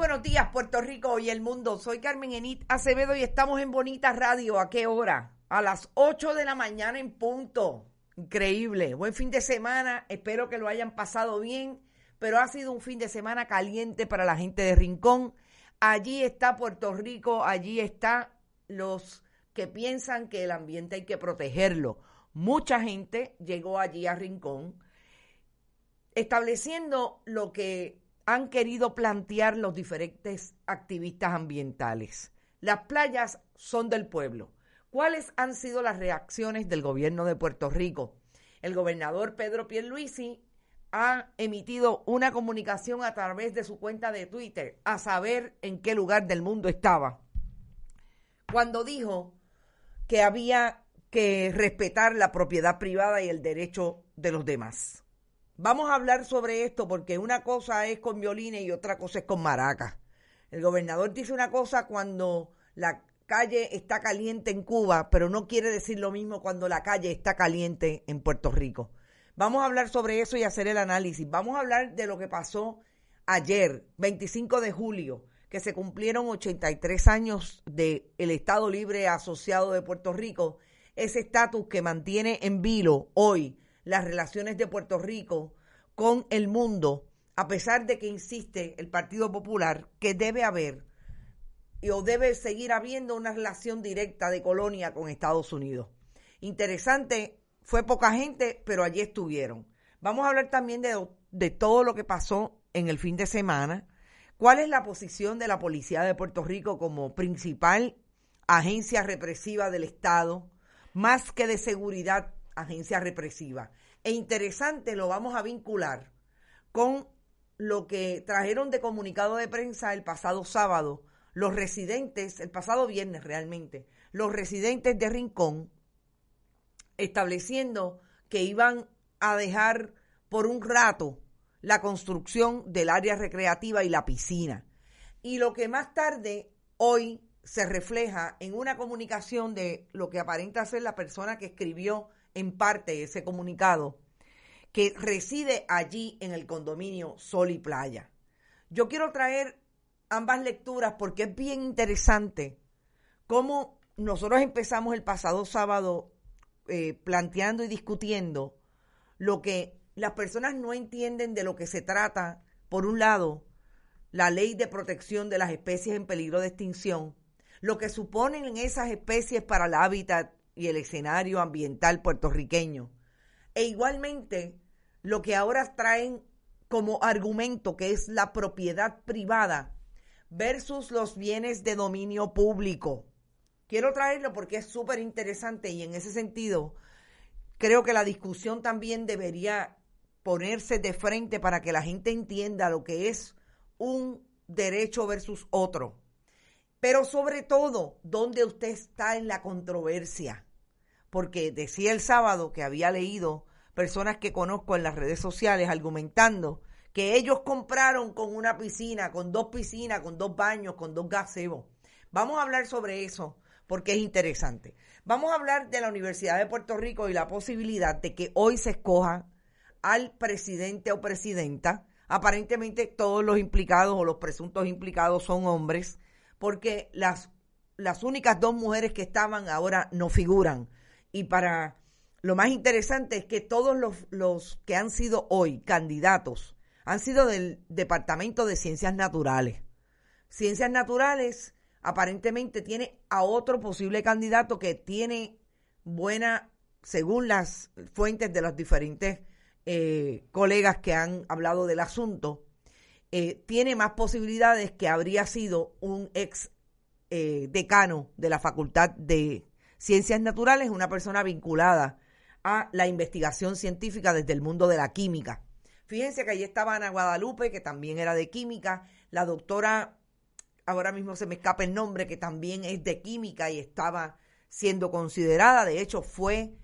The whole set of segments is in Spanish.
buenos días, Puerto Rico y el mundo. Soy Carmen Enit Acevedo y estamos en Bonita Radio. ¿A qué hora? A las 8 de la mañana en punto. Increíble. Buen fin de semana. Espero que lo hayan pasado bien, pero ha sido un fin de semana caliente para la gente de Rincón. Allí está Puerto Rico, allí está los que piensan que el ambiente hay que protegerlo. Mucha gente llegó allí a Rincón estableciendo lo que han querido plantear los diferentes activistas ambientales. Las playas son del pueblo. ¿Cuáles han sido las reacciones del gobierno de Puerto Rico? El gobernador Pedro Pierluisi ha emitido una comunicación a través de su cuenta de Twitter a saber en qué lugar del mundo estaba. Cuando dijo que había que respetar la propiedad privada y el derecho de los demás. Vamos a hablar sobre esto porque una cosa es con violines y otra cosa es con maracas. El gobernador dice una cosa cuando la calle está caliente en Cuba, pero no quiere decir lo mismo cuando la calle está caliente en Puerto Rico. Vamos a hablar sobre eso y hacer el análisis. Vamos a hablar de lo que pasó ayer, 25 de julio, que se cumplieron 83 años del Estado Libre Asociado de Puerto Rico, ese estatus que mantiene en vilo hoy las relaciones de Puerto Rico con el mundo, a pesar de que insiste el Partido Popular que debe haber o debe seguir habiendo una relación directa de colonia con Estados Unidos. Interesante, fue poca gente, pero allí estuvieron. Vamos a hablar también de, de todo lo que pasó en el fin de semana. ¿Cuál es la posición de la Policía de Puerto Rico como principal agencia represiva del Estado, más que de seguridad agencia represiva. E interesante, lo vamos a vincular con lo que trajeron de comunicado de prensa el pasado sábado los residentes, el pasado viernes realmente, los residentes de Rincón, estableciendo que iban a dejar por un rato la construcción del área recreativa y la piscina. Y lo que más tarde, hoy, se refleja en una comunicación de lo que aparenta ser la persona que escribió en parte ese comunicado, que reside allí en el condominio Sol y Playa. Yo quiero traer ambas lecturas porque es bien interesante cómo nosotros empezamos el pasado sábado eh, planteando y discutiendo lo que las personas no entienden de lo que se trata, por un lado, la ley de protección de las especies en peligro de extinción, lo que suponen esas especies para el hábitat y el escenario ambiental puertorriqueño. E igualmente, lo que ahora traen como argumento, que es la propiedad privada versus los bienes de dominio público. Quiero traerlo porque es súper interesante y en ese sentido creo que la discusión también debería ponerse de frente para que la gente entienda lo que es un derecho versus otro. Pero sobre todo, dónde usted está en la controversia porque decía el sábado que había leído personas que conozco en las redes sociales argumentando que ellos compraron con una piscina, con dos piscinas, con dos baños, con dos gazebos. Vamos a hablar sobre eso porque es interesante. Vamos a hablar de la Universidad de Puerto Rico y la posibilidad de que hoy se escoja al presidente o presidenta, Aparentemente todos los implicados o los presuntos implicados son hombres, porque las, las únicas dos mujeres que estaban ahora no figuran. Y para lo más interesante es que todos los, los que han sido hoy candidatos han sido del Departamento de Ciencias Naturales. Ciencias Naturales aparentemente tiene a otro posible candidato que tiene buena, según las fuentes de los diferentes eh, colegas que han hablado del asunto, eh, tiene más posibilidades que habría sido un ex eh, decano de la Facultad de Ciencias Naturales, una persona vinculada a la investigación científica desde el mundo de la química. Fíjense que allí estaba Ana Guadalupe, que también era de química, la doctora, ahora mismo se me escapa el nombre, que también es de química y estaba siendo considerada, de hecho fue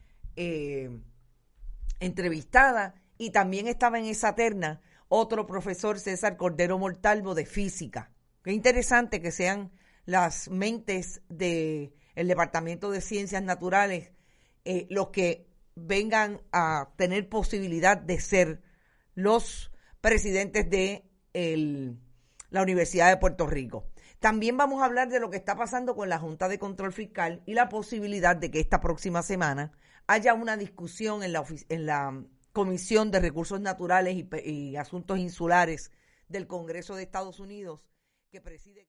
entrevistada y también estaba en esa terna otro profesor, César Cordero Mortalvo, de física. Qué interesante que sean las mentes del el Departamento de Ciencias Naturales eh, los que vengan a tener posibilidad de ser los presidentes de la Universidad de Puerto Rico. También vamos a hablar de lo que está pasando con la Junta de Control Fiscal y la posibilidad de que esta próxima semana haya una discusión en la Comisión de Recursos Naturales y, Asuntos Insulares del Congreso de Estados Unidos que preside.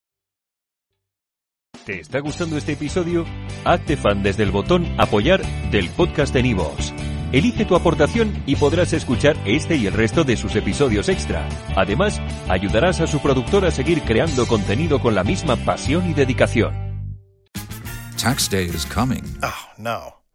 ¿Te está gustando este episodio? Hazte fan desde el botón Apoyar del podcast de Nivos. Elige tu aportación y podrás escuchar este y el resto de sus episodios extra. Además, ayudarás a su productor a seguir creando contenido con la misma pasión y dedicación. Tax day is coming. Oh, no.